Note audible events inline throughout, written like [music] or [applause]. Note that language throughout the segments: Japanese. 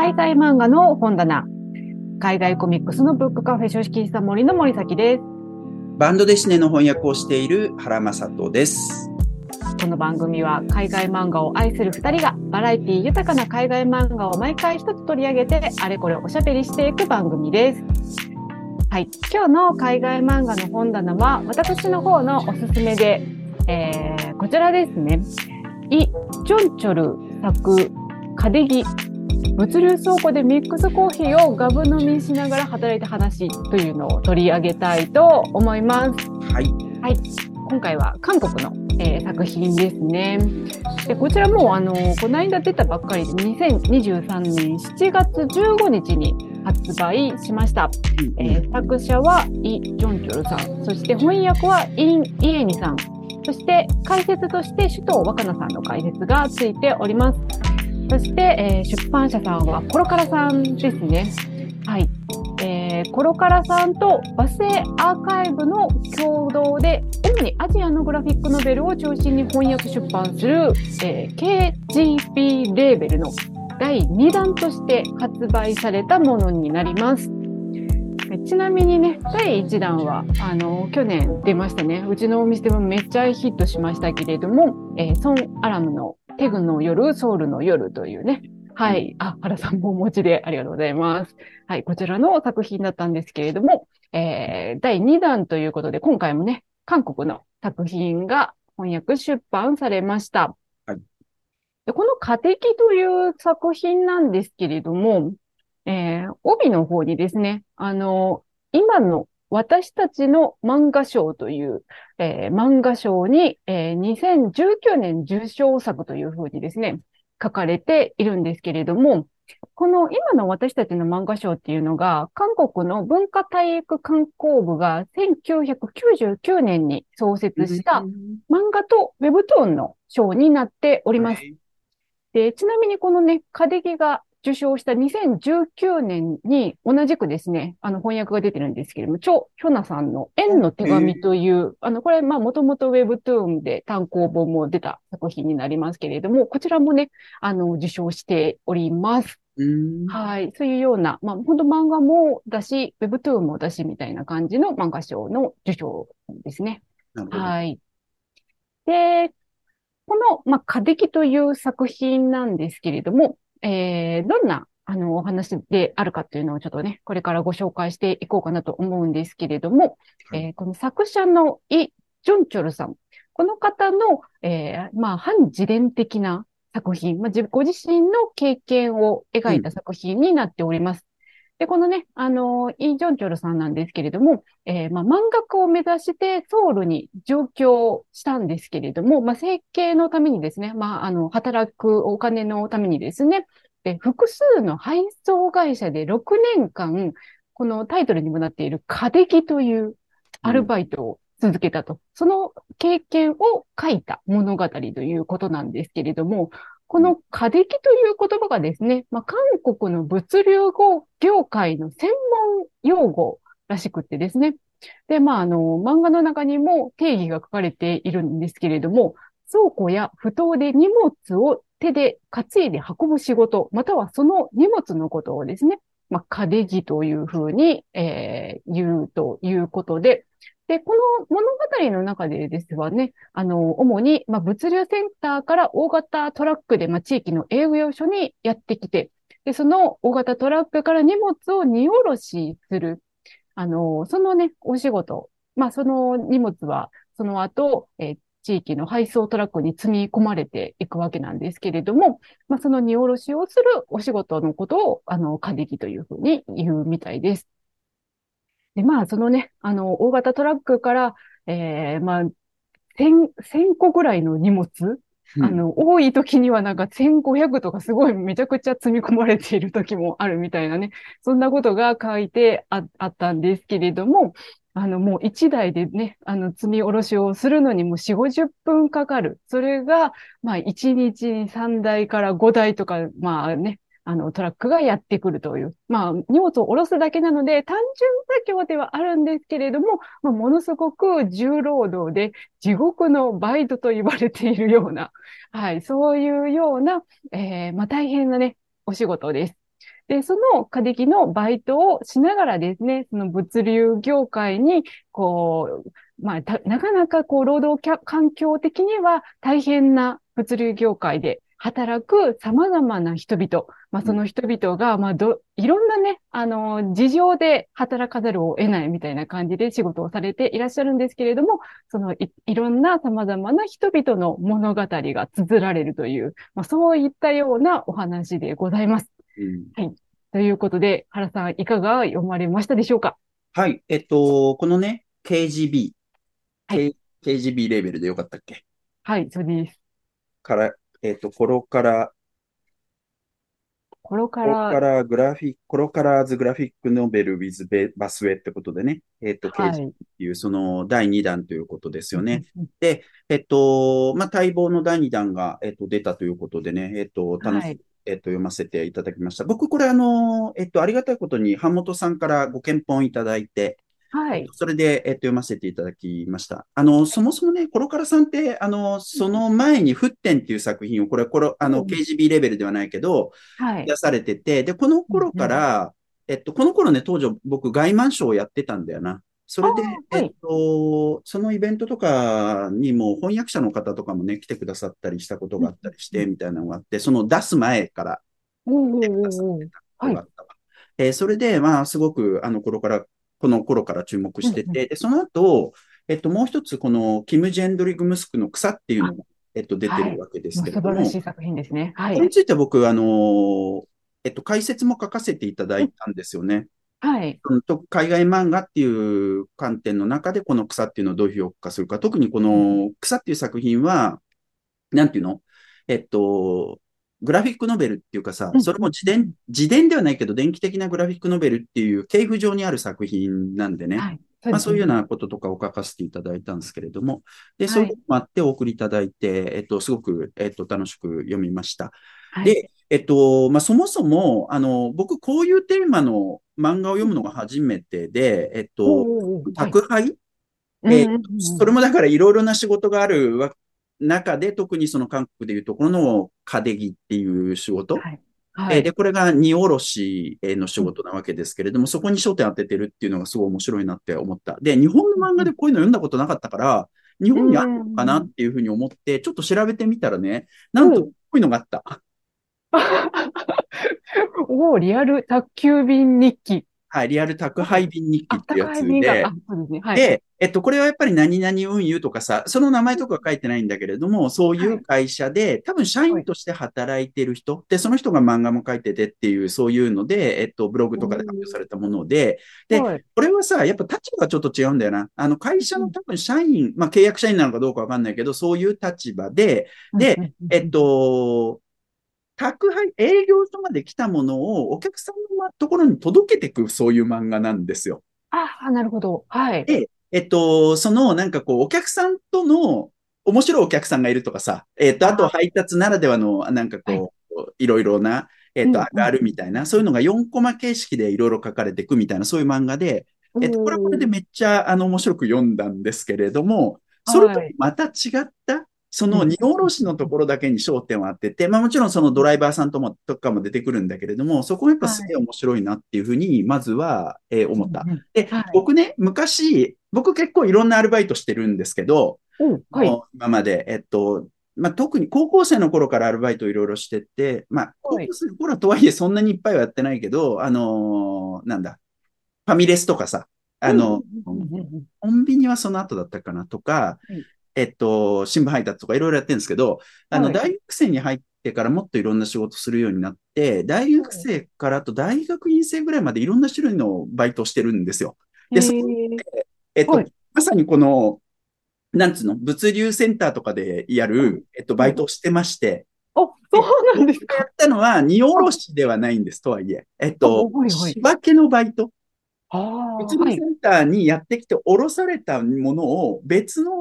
海外漫画の本棚、海外コミックスのブックカフェ書式さ森の森崎です。バンドデシネの翻訳をしている原正人です。この番組は海外漫画を愛する2人がバラエティ豊かな海外漫画を毎回一つ取り上げてあれこれおしゃべりしていく番組です。はい、今日の海外漫画の本棚は私の方のおすすめで、えー、こちらですね。イ・ジョンチョル作カデギ物流倉庫でミックスコーヒーをガブ飲みしながら働いた話というのを取り上げたいと思います。はい。はい、今回は韓国の、えー作品ですね。でこちらもあのこの間出たばっかりで2023年7月15日に発売しました。えー作者はイ・ジョンチョルさん、そして翻訳はイン・イエニさん、そして解説として首藤若菜さんの解説がついております。そして、えー出版社さんはコロカラさんですね。はい。えーコロカラさんと和製アーカイブの共同で、主にアジアのグラフィックノベルを中心に翻訳出版する、えー KGP レーベルの第2弾として発売されたものになります。ちなみにね、第1弾は、あの、去年出ましたね。うちのお店もめっちゃヒットしましたけれども、えーソン・アラムのテグの夜、ソウルの夜というね、はい。あ、原さんもお持ちでありがとうございます。はい。こちらの作品だったんですけれども、えー第2弾ということで、今回もね、韓国の作品が翻訳出版されました。はいでこの家的という作品なんですけれども、えー帯の方にですね、あの、今の私たちの漫画賞という、えー漫画賞に、えー2019年受賞作というふうにですね、書かれているんですけれども、この今の私たちの漫画賞っていうのが、韓国の文化体育観光部が1999年に創設した漫画とウェブトーンの賞になっております。で、ちなみにこのね、カデギが受賞した2019年に同じくですね、あの翻訳が出てるんですけれども、チョ・ヒョナさんの縁の手紙という、あの、これ、まあ、もともとウェブトゥーンで単行本も出た作品になりますけれども、こちらもね、あの、受賞しております。うんはい。そういうような、まあ、本当漫画もだし、ウェブトゥーンもだしみたいな感じの漫画賞の受賞ですね。はい。で、この、まあ、カデキという作品なんですけれども、えー、どんな、あの、お話であるかというのをちょっとね、これからご紹介していこうかなと思うんですけれども、はいえーこの作者のイ・ジョンチョルさん、この方の、えー、まあ、反自伝的な作品、まあ、自ご自身の経験を描いた作品になっております。で、このね、あの、イ・ジョンチョルさんなんですけれども、えーまあ、漫画を目指してソウルに上京したんですけれども、まあ、生計のためにですね、まあ、あの、働くお金のためにですね、で複数の配送会社で6年間、このタイトルにもなっているカデキというアルバイトを続けたと。その経験を書いた物語ということなんですけれども、このカデキという言葉がですね、まあ、韓国の物流語業界の専門用語らしくってですね。で、まあ、あの、漫画の中にも定義が書かれているんですけれども、倉庫や不当で荷物を手で担いで運ぶ仕事、またはその荷物のことをですね、まあ、カデギというふうに、えー言うということで、で、この物語の中でですはね、あの、主に、まあ、物流センターから大型トラックで、まあ、地域の営業所にやってきて、で、その大型トラックから荷物を荷下ろしする。あの、そのね、お仕事。まあ、その荷物は、その後、え地域の配送トラックに積み込まれていくわけなんですけれども、まあ、その荷下ろしをするお仕事のことを、あの、カデギというふうに言うみたいです。で、まあ、そのね、あの、大型トラックから、えー、まあ、1000、1000個ぐらいの荷物、うんあの、多い時にはなんか1500とかすごいめちゃくちゃ積み込まれている時もあるみたいなね、そんなことが書いてああったんですけれども、あの、もう一台でね、あの、積み下ろしをするのにも4、50分かかる。それが、まあ、1日に3台から5台とか、まあね、あの、トラックがやってくるという。まあ、荷物を下ろすだけなので、単純作業ではあるんですけれども、まあ、ものすごく重労働で、地獄のバイトと言われているような、はい、そういうような、えーまあ、大変なね、お仕事です。で、その過激のバイトをしながらですね、その物流業界に、こう、まあ、なかなかこう、労働環境的には大変な物流業界で働く様々な人々、まあ、その人々が、まあ、ど、いろんなね、あの、事情で働かざるを得ないみたいな感じで仕事をされていらっしゃるんですけれども、そのい、いろんな様々な人々の物語が綴られるという、まあ、そういったようなお話でございます。うん、はい。ということで、原さん、いかが読まれましたでしょうか？はい。えっと、このね、KGB、はい、KGB レベルでよかったっけ？はい、そうです。から、えっ、と、コロカラ、コロカラ、コロカラグラフィック、コロカラーズグラフィックノベルウィズベバスウェってことでね、えっ、と、はい、っていうその第2弾ということですよね。で、えっ、と、まあ、待望の第2弾が、えっ、と、出たということでね、えっ、と、楽し、はい、えっ、と、読ませていただきました。僕、これあの、えっ、と、ありがたいことに、版本さんからご検討いただいて、はい。それで、えっと、読ませていただきました。あの、そもそもね、コロカラさんって、あの、その前に、沸点っていう作品を、これ、これ、あの、KGB レベルではないけど、はい。出されてて、で、この頃から、えっと、この頃ね、当時僕、外満賞をやってたんだよな。それで、えっと、そのイベントとかにも翻訳者の方とかもね、来てくださったりしたことがあったりして、みたいなのがあって、その出す前から、出さってたことがあったわ。えそれで、まあ、すごく、あの頃からこの頃から注目してて、で、その後、えっと、もう一つ、この、キム・ジェンドリグ・ムスクの草っていうのも、えっと、出てるわけですけれども。素晴らしい作品ですね。はい。これについては僕、あの、えっと、解説も書かせていただいたんですよね。はい。海外漫画っていう観点の中で、この草っていうのをどう評価するか。特にこの草っていう作品は、なんていうの？えっと、グラフィックノベルっていうかさ、それも自伝、自伝ではないけど、電気的なグラフィックノベルっていう系譜上にある作品なんでね。はい、まあそういうようなこととかを書かせていただいたんですけれども、で、そういうこともあってお送りいただいて、えっと、すごく、えっと、楽しく読みました。はい、で、えっと、まあそもそも、あの、僕こういうテーマの漫画を読むのが初めてで、えっと、宅配、えそれもだからいろいろな仕事があるわ中で、特にその韓国でいうところのカデギっていう仕事。はいはい、で、これが荷下ろしの仕事なわけですけれども、そこに焦点当ててるっていうのがすごい面白いなって思った。で、日本の漫画でこういうの読んだことなかったから、日本にあるのかなっていうふうに思って、ちょっと調べてみたらね、なんとこういうのがあった。[laughs] おお、リアル宅急便日記。はい、リアル宅配便日記ってやつで、で、えっと、これはやっぱり何々運輸とかさ、その名前とか書いてないんだけれども、そういう会社で、多分社員として働いてる人、で、その人が漫画も書いててっていう、そういうので、えっと、ブログとかで発表されたもので、で、これはさ、やっぱ立場がちょっと違うんだよな。あの、会社の多分社員、まあ、契約社員なのかどうかわかんないけど、そういう立場で、で、えっと、宅配、営業所まで来たものをお客さんのところに届けていく、そういう漫画なんですよ。ああ、なるほど。はい。で、えっと、その、なんかこう、お客さんとの、面白いお客さんがいるとかさ、えっと、あと配達ならではの、なんかこう、はい、いろいろな、えっと、があるみたいな、そういうのが4コマ形式でいろいろ書かれていくみたいな、そういう漫画で、えっと、これはこれでめっちゃ、あの、面白く読んだんですけれども、それとまた違った、その荷下ろしのところだけに焦点を当てて、まあもちろんそのドライバーさんとも、とかも出てくるんだけれども、そこがやっぱすげえ面白いなっていうふうに、まずは、えー、思った。で、僕ね、昔、僕結構いろんなアルバイトしてるんですけど、はい、今まで、えっと、まあ、特に高校生の頃からアルバイトいろいろしてて、まあ、高校生の頃とはいえそんなにいっぱいはやってないけど、あのー、なんだ、ファミレスとかさ、あの、コンビニはその後だったかなとか、えっと、新聞配達とかいろいろやってるんですけど、あの、大学生に入ってからもっといろんな仕事するようになって、大学生からあと大学院生ぐらいまでいろんな種類のバイトをしてるんですよ。で、そこで、えっと、まさにこの、なんつうの、物流センターとかでやる、えっと、バイトをしてまして、あ、そうなんですかやったのは、荷下ろしではないんです、とはいえ。えっと、仕分けのバイト。別のセンターにやってきて、降ろされたものを別の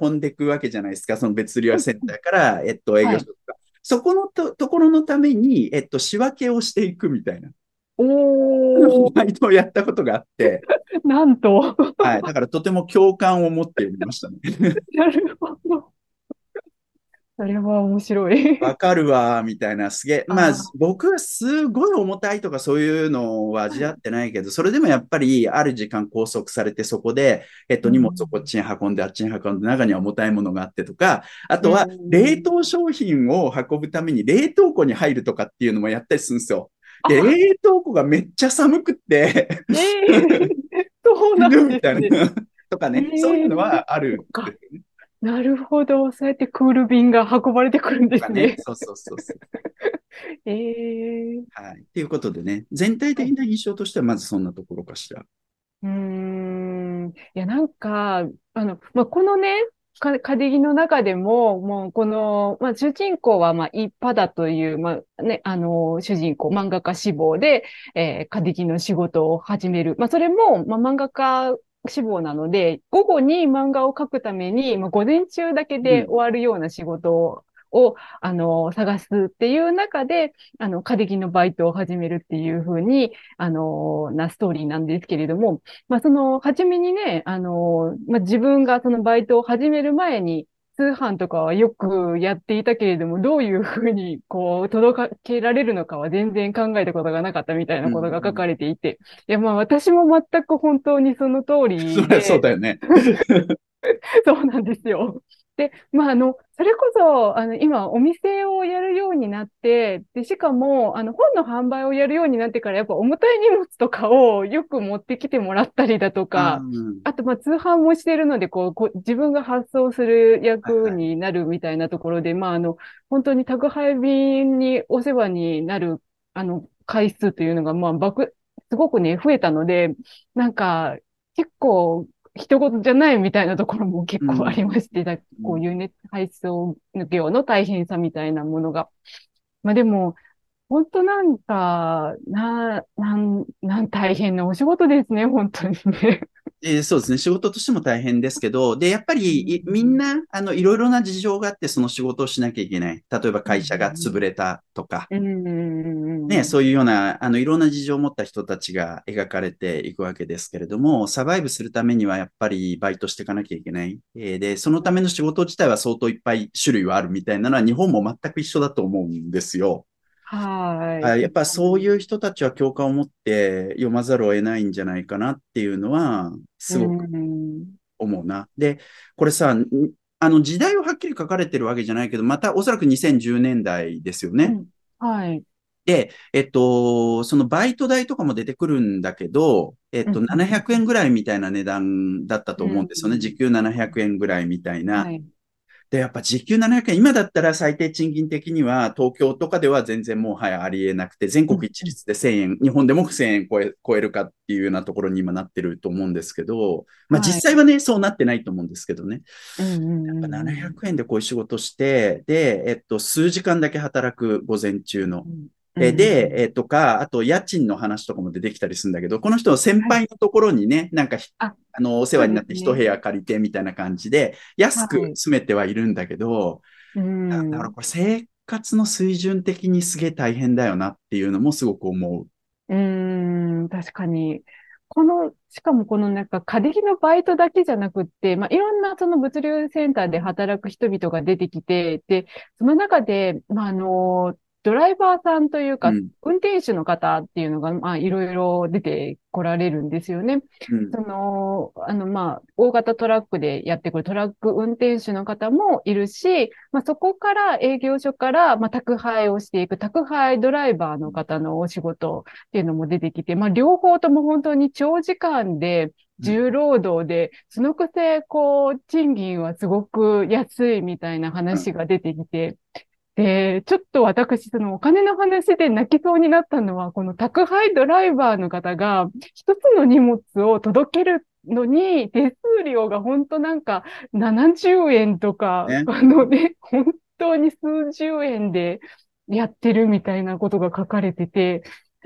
運んでいくわけじゃないですか。その別流センターから、えっと、営業所とか。そこのとところのために、えっと、仕分けをしていくみたいな。おバイトをやったことがあって。[laughs] なんと。[laughs] はい。だからとても共感を持っていましたね。[laughs] なるほど。それは面白い。わかるわ、みたいな、すげえ。まああ、僕はすごい重たいとかそういうのは味わってないけど、それでもやっぱりある時間拘束されて、そこで、えっと、うん荷物をこっちに運んで、あっちに運んで、中には重たいものがあってとか、あとはうん冷凍商品を運ぶために冷凍庫に入るとかっていうのもやったりするんですよ。で、あ冷凍庫がめっちゃ寒くって、ええ [laughs] そうなん死ぬですね。みたいな。とかね、えーそういうのはある。なるほど。そうやってクール便が運ばれてくるんですねね。そうそうそうそう。[laughs] ええはい。ということでね、全体的な印象としてはまずそんなところかしら。うーん。いや、なんか、あの、まあ、このね、か、カデギの中でも、もう、この、まあ、主人公は、まあ、一派だという、まあ、ね、あの、主人公、漫画家志望で、えー、カデギの仕事を始める。まあ、それも、まあ、漫画家志望なので、午後に漫画を描くために、まあ、午前中だけで終わるような仕事を、を、あの、探すっていう中で、あの、カデギのバイトを始めるっていうふうに、あの、なストーリーなんですけれども、まあ、その、初めにね、あの、まあ、自分がそのバイトを始める前に、通販とかはよくやっていたけれども、どういうふうに、こう、届けられるのかは全然考えたことがなかったみたいなことが書かれていて、いや、まあ、私も全く本当にその通りそりゃで、そうだよね。[laughs] そうなんですよ。で、まあ、あの、それこそ、あの、今、お店をやるようになって、で、しかも、あの、本の販売をやるようになってから、やっぱ重たい荷物とかをよく持ってきてもらったりだとか、うん。あと、まあ、通販もしてるので、こう、こう自分が発送する役になるみたいなところで、まあ、あの、本当に宅配便にお世話になる、あの、回数というのが、まあ、爆、すごくね、増えたので、なんか、結構、人事じゃないみたいなところも結構ありまして、だこういうね、配送業の大変さみたいなものが。まあでも、本当なんか、な、なん、なん大変なお仕事ですね、本当にね。えーそうですね。仕事としても大変ですけど、で、やっぱり、いみんな、あの、いろいろな事情があって、その仕事をしなきゃいけない。例えば会社が潰れたとか、うんね、そういうような、あの、いろんな事情を持った人たちが描かれていくわけですけれども、サバイブするためにはやっぱりバイトしていかなきゃいけない。えーで、そのための仕事自体は相当いっぱい種類はあるみたいなのは日本も全く一緒だと思うんですよ。はい。あやっぱそういう人たちは共感を持って読まざるを得ないんじゃないかなっていうのは、すごくうん思うな。で、これさ、んあの時代をはっきり書かれてるわけじゃないけど、またおそらく2010年代ですよね。うんはい。で、えっと、そのバイト代とかも出てくるんだけど、えっと、うん700円ぐらいみたいな値段だったと思うんですよね。うん時給700円ぐらいみたいな。はい。で、やっぱ時給700円、今だったら最低賃金的には東京とかでは全然もうはいありえなくて、全国一律で1000円、日本でも1000円超え超えるかっていうようなところに今なってると思うんですけど、まあはい実際はね、そうなってないと思うんですけどね。うんうんうんやっぱ700円でこういう仕事して、で、えっと、数時間だけ働く午前中の。うん。えで、えとか、あと家賃の話とかも出てきたりするんだけど、この人の先輩のところにね、なんかひああの、お世話になって一部屋借りてみたいな感じで、安く住めてはいるんだけど、うん。だだからこれ生活の水準的にすげえ大変だよなっていうのもすごく思う。うーん、確かに。この、しかもこのなんか、過激のバイトだけじゃなくって、まあ、いろんなその物流センターで働く人々が出てきて、で、その中で、まあ、あの、ドライバーさんというか、うん。運転手の方っていうのが、まあ、いろいろ出てこられるんですよね。うん。その、あの、まあ、大型トラックでやってくるトラック運転手の方もいるし、まあ、そこから営業所から、まあ、宅配をしていく宅配ドライバーの方のお仕事っていうのも出てきて、まあ、両方とも本当に長時間で、重労働で、そのくせ、こう、賃金はすごく安いみたいな話が出てきて、で、ちょっと私、そのお金の話で泣きそうになったのは、この宅配ドライバーの方が、一つの荷物を届けるのに、手数料が本当なんか70円とか、ね。あのね、本当に数十円でやってるみたいなことが書かれてて、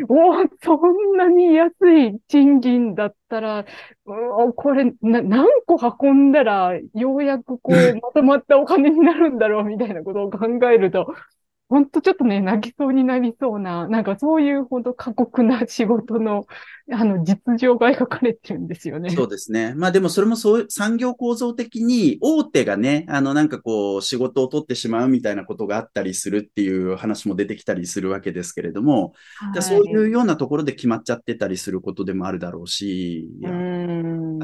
おーそんなに安い賃金だったら、うーこれな、何個運んだら、ようやくこう、[laughs] まとまったお金になるんだろうみたいなことを考えると、ほんとちょっとね、泣きそうになりそうな、なんかそういうほど過酷な仕事の、あの、実情が描かれてるんですよね。そうですね。まあでもそれもそう、産業構造的に大手がね、あのなんかこう仕事を取ってしまうみたいなことがあったりするっていう話も出てきたりするわけですけれども、はい、そういうようなところで決まっちゃってたりすることでもあるだろうし、うん。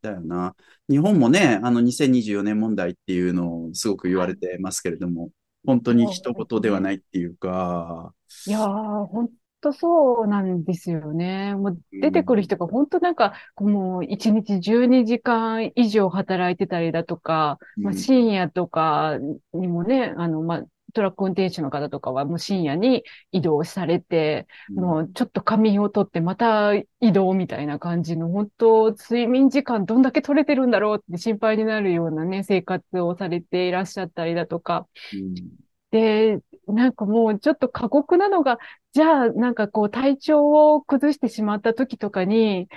だよな。日本もね、あの2024年問題っていうのをすごく言われてますけれども、本当に一言ではないっていうか。いやー、本当そうなんですよね。もう出てくる人が本当なんか、もう1日12時間以上働いてたりだとか、まあ、深夜とかにもね、あの、まあ、トラック運転手の方とかはもう深夜に移動されて、うん、もうちょっと仮眠を取ってまた移動みたいな感じの、本当睡眠時間どんだけ取れてるんだろうって心配になるようなね、生活をされていらっしゃったりだとか。うん、で、なんかもうちょっと過酷なのが、じゃあなんかこう体調を崩してしまった時とかに、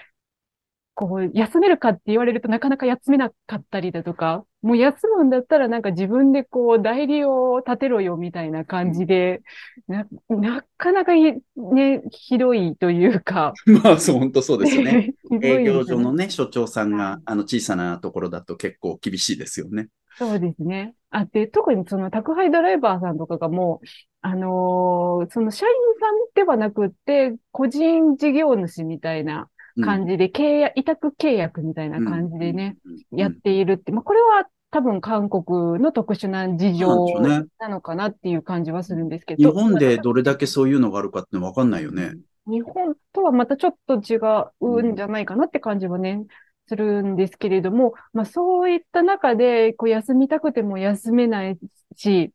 こう、休めるかって言われるとなかなか休めなかったりだとか、もう休むんだったらなんか自分でこう、代理を立てろよみたいな感じで、な、なかなかね、ひどいというか。[laughs] まあ、そう、本当そうですよね。[laughs] 営業所のね、所長さんが、あの、小さなところだと結構厳しいですよね。そうですね。あ、で、特にその宅配ドライバーさんとかがもう、あのー、その社員さんではなくって、個人事業主みたいな感じで、契約、委託契約みたいな感じでね、やっているって、まあ、これは多分韓国の特殊な事情なのかなっていう感じはするんですけど。日本でどれだけそういうのがあるかってわかんないよね。日本とはまたちょっと違うんじゃないかなって感じはね、するんですけれども、まあそういった中で、こう休みたくても休めないし、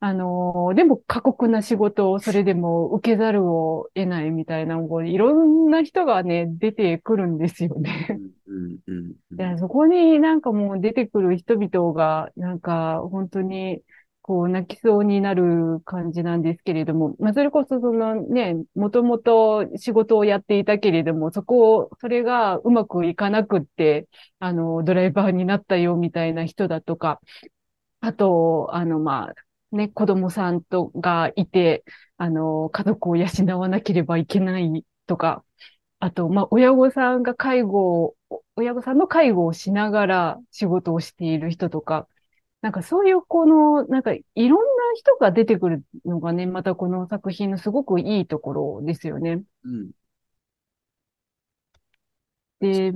あのー、でも過酷な仕事をそれでも受けざるを得ないみたいな、こういろんな人がね、出てくるんですよね。[laughs] でそこになんかもう出てくる人々が、なんか本当に、こう泣きそうになる感じなんですけれども、まあ、それこそそのね、もともと仕事をやっていたけれども、そこを、それがうまくいかなくって、あの、ドライバーになったよみたいな人だとか、あと、あの、まあ、ね、子供さんとがいて、あの、家族を養わなければいけないとか、あと、まあ、親御さんが介護を、親御さんの介護をしながら仕事をしている人とか、なんかそういうこの、なんかいろんな人が出てくるのがね、またこの作品のすごくいいところですよね。うん。で、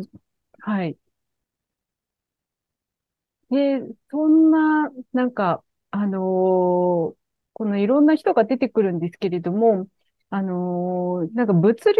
はい。で、そんな、なんか、あのー、このいろんな人が出てくるんですけれども、あのー、なんか物流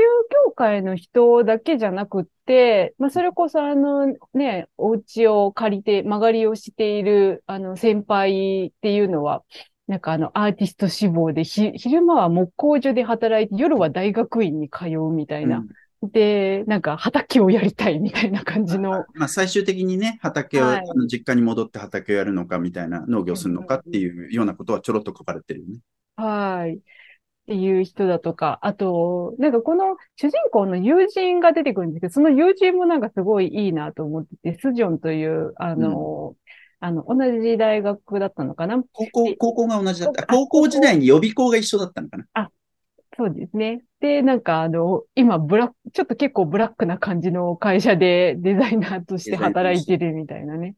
業界の人だけじゃなくって、まあ、それこそあのね、お家を借りて間借りをしているあの先輩っていうのは、なんかあのアーティスト志望で、昼間は木工所で働いて、夜は大学院に通うみたいな、で、なんか畑をやりたいみたいな感じの。まあ、最終的にね、畑を、はい、あの実家に戻って畑をやるのかみたいな、農業するのかっていうようなことはちょろっと書かれてるよね。はい。っていう人だとか、あと、なんかこの主人公の友人が出てくるんですけど、その友人もなんかすごいいいなと思ってて、スジョンという、あの、うん、あの、同じ大学だったのかな？高校、高校が同じだった。高校時代に予備校が一緒だったのかな？あ、そうですね。で、なんかあの、今、ブラック、ちょっと結構ブラックな感じの会社で [laughs] デザイナーとして働いてるみたいなね。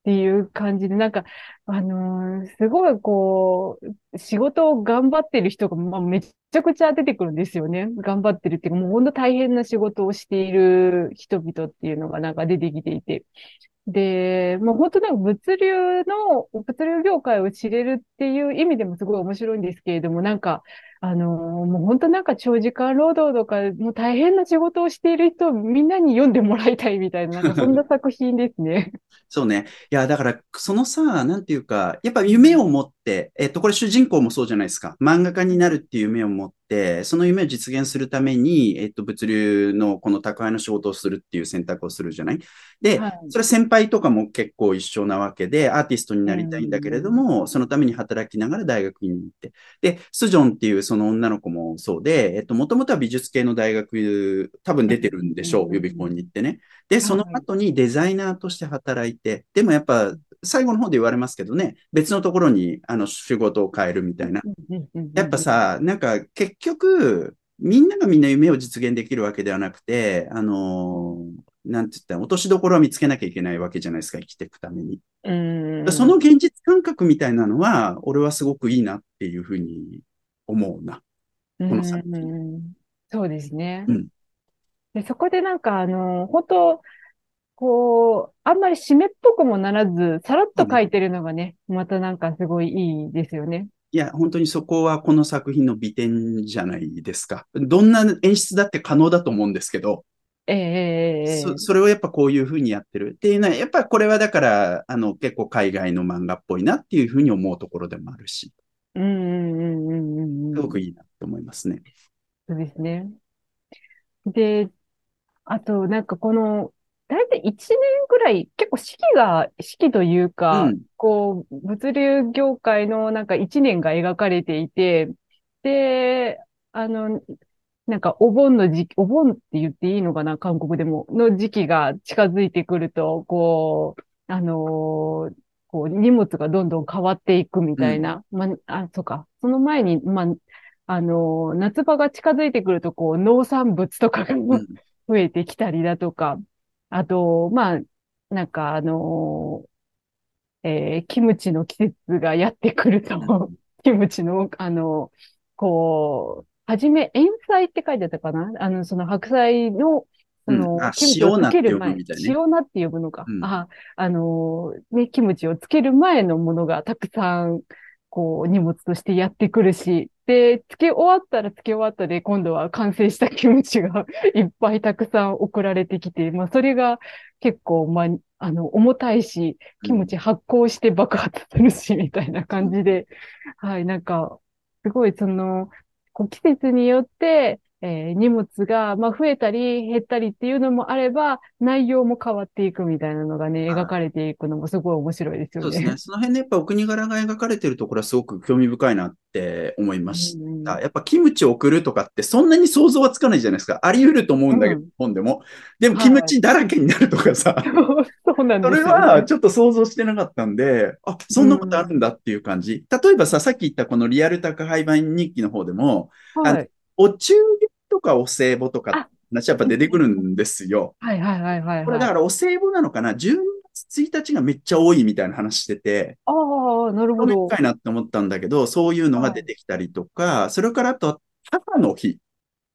っていう感じで、なんか、あのー、すごいこう、仕事を頑張ってる人が、まあ、めちゃくちゃ出てくるんですよね。頑張ってるっていうか、もうほんと大変な仕事をしている人々っていうのがなんか出てきていて。で、もう本当なんか物流の、物流業界を知れるっていう意味でもすごい面白いんですけれども、なんか、あのー、もう本当なんか長時間労働とか、もう大変な仕事をしている人をみんなに読んでもらいたいみたいな、[laughs] なんかそんな作品ですね。そうね。いや、だから、そのさ、なんていうか、やっぱ夢を持って、えっと、これ主人公もそうじゃないですか。漫画家になるっていう夢を持って、その夢を実現するために、えっと、物流のこの宅配の仕事をするっていう選択をするじゃない？で、はい、それ先輩とかも結構一緒なわけで、アーティストになりたいんだけれども、そのために働きながら大学に行って。で、スジョンっていうその女の子もそうで、えっと、もともとは美術系の大学、多分出てるんでしょう、予備校に行ってね。で、その後にデザイナーとして働いて、でもやっぱ最後の方で言われますけどね、別のところに、あの、仕事を変えるみたいな。やっぱ、さ、なんか、結局、みんながみんな夢を実現できるわけではなくて、あのーなんて言ったら、落としどころは見つけなきゃいけないわけじゃないですか、生きていくために。うんその現実感覚みたいなのは、俺はすごくいいなっていうふうに思うな。この作そうですね。うんで、そこでなんか、あの、本当こう、あんまり締めっぽくもならず、さらっと書いてるのがね、またなんかすごいいいですよね。いや、本当にそこはこの作品の美点じゃないですか。どんな演出だって可能だと思うんですけど、ええええええそそれをやっぱこういうふうにやってるっていうのは、やっぱこれはだから、あの、結構海外の漫画っぽいなっていうふうに思うところでもあるし、うんうんうん。すごくいいなと思いますね。そうですね。で、あと、なんかこの、大体1年ぐらい、結構四季が、四季というか、うんこう、物流業界のなんか1年が描かれていて、で、あの、なんかお盆の時期、お盆って言っていいのかな、韓国でも、の時期が近づいてくると、こう、あのーこう、荷物がどんどん変わっていくみたいな。まあ、あ、そうか。その前に、まあ、あのー夏場が近づいてくると、こう、農産物とかがうん。増えてきたりだとか、あと、まあ、なんかあのーえーキムチの季節がやってくると、[laughs] キムチの、あの、こう、はじめ、塩菜って書いてあったかな？あの、その白菜の、その、うん。あキムチをつける前塩菜って呼ぶみたいね。塩菜って呼ぶのか。うん。あ、あのーね、キムチをつける前のものがたくさん、こう、荷物としてやってくるし、で、つけ終わったらつけ終わったで、今度は完成したキムチが [laughs] いっぱいたくさん送られてきて、まあ、それが結構、まあ、あの、重たいし、キムチ発酵して爆発するし、みたいな感じで、はい、なんか、すごいその、こう季節によって、えー荷物が、まあ、増えたり減ったりっていうのもあれば、内容も変わっていくみたいなのがね、はい描かれていくのもすごい面白いですよね。そうですね。その辺でやっぱお国柄が描かれてるところはすごく興味深いなって思いました。うんやっぱキムチを送るとかってそんなに想像はつかないじゃないですか。あり得ると思うんだけど、うん日本でも。でもキムチだらけになるとかさ。[laughs] そうなんですよね。それはちょっと想像してなかったんで、あ、そんなことあるんだっていう感じ。例えばさ、さっき言ったこのリアル宅配版日記の方でも、はい。お中元とかお歳暮とか話やっぱ出てくるんですよ。はいはいはいはい。これだからお歳暮なのかな ?12 月1日がめっちゃ多いみたいな話してて、ああ、なるほど。興味深いなって思ったんだけど、そういうのが出てきたりとか、それからあと、母の日。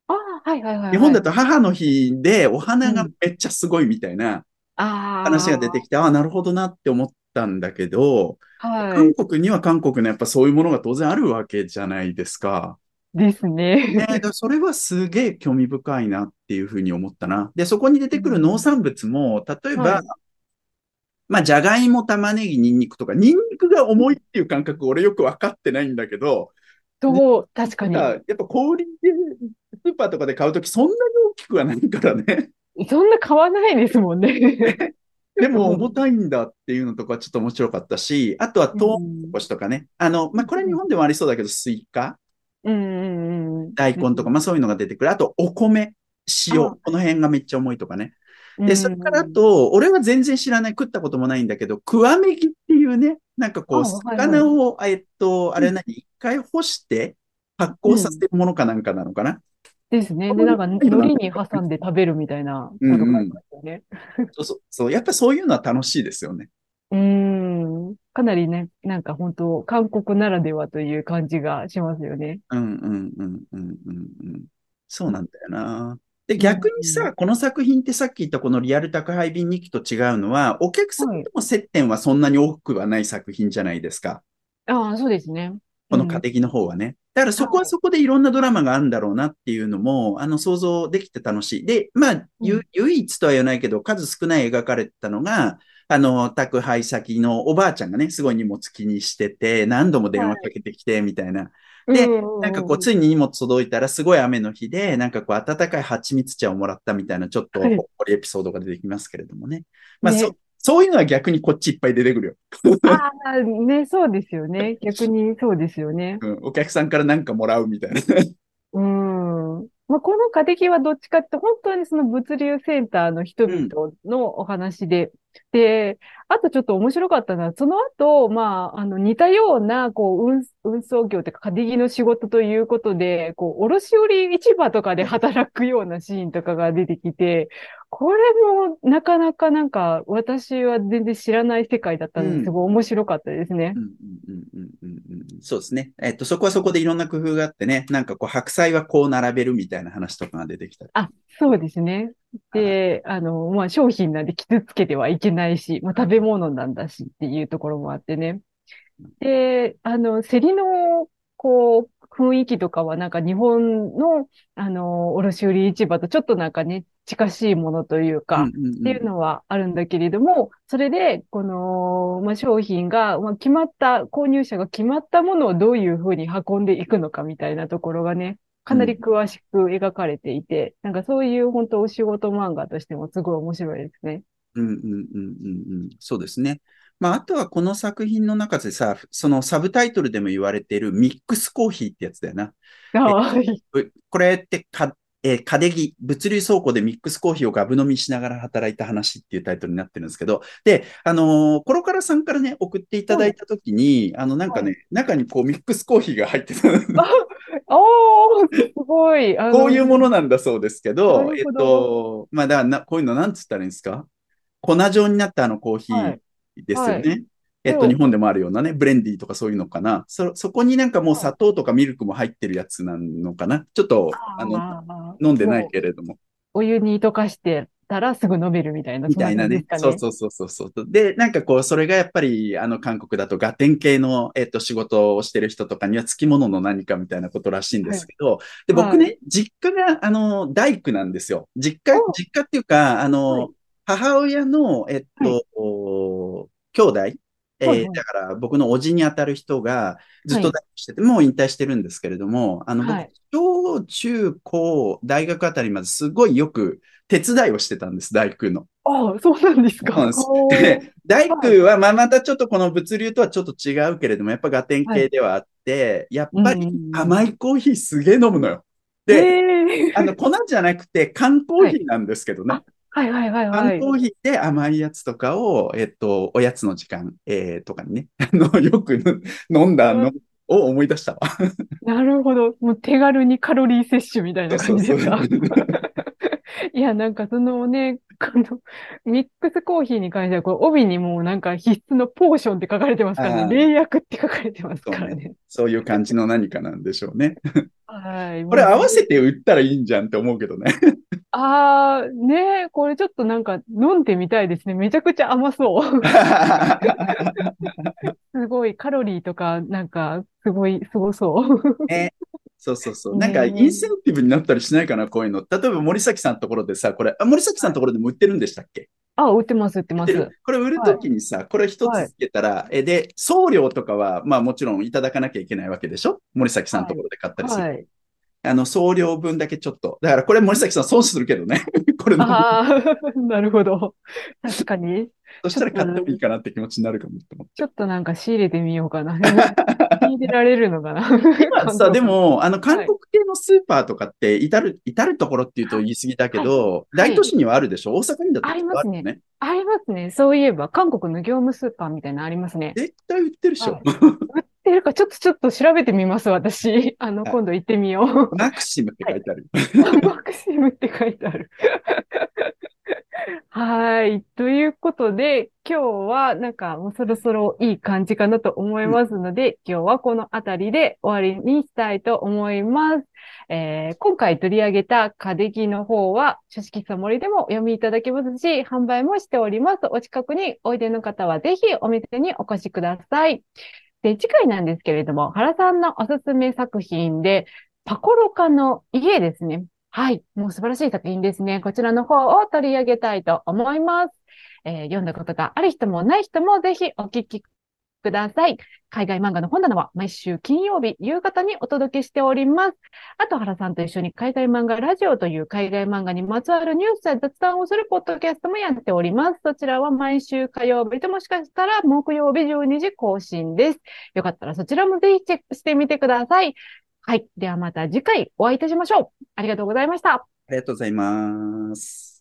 ああ、はいはいはいはい。日本だと母の日でお花がめっちゃすごいみたいな話が出てきて、ああ、なるほどなって思ったんだけど、はい。韓国には韓国のやっぱそういうものが当然あるわけじゃないですか。ですね、ね。だからそれはすげえ興味深いなっていうふうに思ったな。で、そこに出てくる農産物も、例えば、はいまあ、じゃがいも、玉ねぎ、ニンニクとか、ニンニクが重いっていう感覚、俺よくわかってないんだけど、そう、確かに。やっぱ小売りで、スーパーとかで買うときそんなに大きくはないからね。[laughs] そんな買わないですもんね。[laughs] でも重たいんだっていうのとかちょっと面白かったし、あとはトウモうんロコシとかね。あの、まあ、これ日本でもありそうだけど、スイカ、うんうんうん。大根とか、まあ、そういうのが出てくる。あと、お米、塩、あこの辺がめっちゃ重いとかね。うんで、それからあと、俺は全然知らない、食ったこともないんだけど、クワメギっていうね、なんかこう、あはいはい魚を、えっと、あれ何、一回干して発酵させるものかなんかなのかな？ですね。で、なんか、海苔に挟んで食べるみたいなことがありますよね。そうそう、そう、やっぱそういうのは楽しいですよね。うーん。かなりね、なんか本当韓国ならではという感じがしますよね。うんうんうんうんうんうん。そうなんだよな。で、逆にさ、この作品ってさっき言ったこのリアル宅配便日記と違うのは、お客さんとの接点はそんなに多くはない作品じゃないですか。ああ、そうですね。この家的の方はね。だからそこはそこでいろんなドラマがあるんだろうなっていうのも、あの、想像できて楽しい。で、まあ、ゆ唯一とは言わないけど、数少ない描かれてたのが、あの、宅配先のおばあちゃんがね、すごい荷物気にしてて、何度も電話かけてきて、みたいな。でうんなんかこう、ついに荷物届いたら、すごい雨の日で、なんかこう、温かい蜂蜜茶をもらったみたいな、ちょっとはいほっこりエピソードが出てきますけれどもね。まあ、ねそ、そういうのは逆にこっちいっぱい出てくるよ。ああ、ね、そうですよね。[laughs] 逆にそうですよね。うん、お客さんからなんかもらうみたいな。うん。まあ、この家的はどっちかって、本当にその物流センターの人々のお話で、で、あとちょっと面白かったのは、その後、まあ、あの、似たような、こう、運、運送業というか、稼ぎの仕事ということで、こう、卸売市場とかで働くようなシーンとかが出てきて、これもなかなかなんか、私は全然知らない世界だったので、すごい面白かったですね。うんうんうんうんうんうん、そうですね。えっと、そこはそこでいろんな工夫があってね、なんかこう、白菜はこう並べるみたいな話とかが出てきたり。あ、そうですね。で、あの、まあ、商品なんで傷つけてはいけないし、まあ、食べ物なんだしっていうところもあってね。で、あの、競りの、こう、雰囲気とかはなんか日本の、あの、卸売市場とちょっとなんかね、近しいものというか、っていうのはあるんだけれども、それで、この、まあ、商品が、まあ、決まった、購入者が決まったものをどういうふうに運んでいくのかみたいなところがね、かなり詳しく描かれていて、うん、なんかそういう本当お仕事漫画としてもすごい面白いですね。うんうんうんうんうん。そうですね。まあ、あとはこの作品の中でさ、そのサブタイトルでも言われているミックスコーヒーってやつだよな。はい。これってか、えー、家電物流倉庫でミックスコーヒーをガブ飲みしながら働いた話っていうタイトルになってるんですけど、で、あのー、コロカラさんからね、送っていただいたときに、あの、なんかね、はい、中にこうミックスコーヒーが入ってた。[laughs] おー、すごい。こういうものなんだそうですけど、えっと、まあ、だな、こういうのなんつったらいいんですか？粉状になったあのコーヒー。はいですよね。はい、えっと、日本でもあるようなね、ブレンディーとかそういうのかな。そ、そこになんかもう砂糖とかミルクも入ってるやつなのかな。ちょっと、あの、飲んでないけれども。お湯に溶かしてたらすぐ飲めるみたいな。みたいなね。ねそうそうそうそうそう。で、なんかこう、それがやっぱり、あの、韓国だとガテン系の、えっと、仕事をしてる人とかには付き物の何かみたいなことらしいんですけど、はい、で、僕ね、はい、実家が、あの、大工なんですよ。実家、実家っていうか、あの、はい、母親の、えっと、兄弟、えーはいはい、だから僕のおじにあたる人がずっと大学してて、はい、もう引退してるんですけれども、あの、僕、小中高、大学あたりまですごいよく手伝いをしてたんです、大工の。ああ、そうなんですか。で、大工は、まあ、またちょっとこの物流とはちょっと違うけれども、やっぱガテン系ではあって、はい、やっぱり甘いコーヒーすげえ飲むのよ。で、あの、粉じゃなくて缶コーヒーなんですけどね。はいはいはいはい。缶コーヒーで甘いやつとかを、えっと、おやつの時間、えー、とかにね、あの、よく飲んだのを思い出したわ。なるほど。もう手軽にカロリー摂取みたいな感じですか？いや、なんかそのね、[laughs] この、ミックスコーヒーに関しては、こう、帯にもうなんか必須のポーションって書かれてますからね。冷薬って書かれてますからね。そういう感じの何かなんでしょうね。はい。これ合わせて売ったらいいんじゃんって思うけどね。ああ、ねこれちょっとなんか飲んでみたいですね。めちゃくちゃ甘そう。[laughs] すごいカロリーとか、なんか、すごい、すごそう。えそうそうそう。なんか、インセンティブになったりしないかな、こういうの。例えば、森崎さんのところでさ、これ、あ森崎さんのところでも売ってるんでしたっけ？あ、売ってます、売ってます。これ売るときにさ、はい、これ一つつけたら、はい、え、で、送料とかは、まあもちろんいただかなきゃいけないわけでしょ？森崎さんのところで買ったりする。はい、あの、送料分だけちょっと。だからこれ森崎さん損するけどね。[laughs] これああ、[laughs] なるほど。確かに。そしたら買ってもいいかなって気持ちになるかもって思って。ちょっとなんか仕入れてみようかな。[laughs] 仕入れられるのかな。今さ、でも、あの、韓国系のスーパーとかって、至る、至るところっていうと言い過ぎだけど、はい、大都市にはあるでしょ？大阪にだってありますね。ありますね。そういえば、韓国の業務スーパーみたいなのありますね。絶対売ってるでしょ。売ってるか、ちょっとちょっと調べてみます、私。[laughs] あの、今度行ってみよう。マクシムって書いてある。[laughs] マクシムって書いてある。[laughs] はい。ということで、今日はなんかもうそろそろいい感じかなと思いますので、うん、今日はこのあたりで終わりにしたいと思います。えー、今回取り上げたカデギの方は、書式サモリでもお読みいただけますし、販売もしております。お近くにおいでの方はぜひお店にお越しください。で、次回なんですけれども、原さんのおすすめ作品で、パコロカの家ですね。はい。もう素晴らしい作品ですね。こちらの方を取り上げたいと思います。えー、読んだことがある人もない人もぜひお聞きくください。海外漫画の本棚は毎週金曜日夕方にお届けしております。あと、原さんと一緒に海外漫画ラジオという海外漫画にまつわるニュースや雑談をするポッドキャストもやっております。そちらは毎週火曜日ともしかしたら木曜日12時更新です。よかったらそちらもぜひチェックしてみてください。はい。ではまた次回お会いいたしましょう。ありがとうございました。ありがとうございます。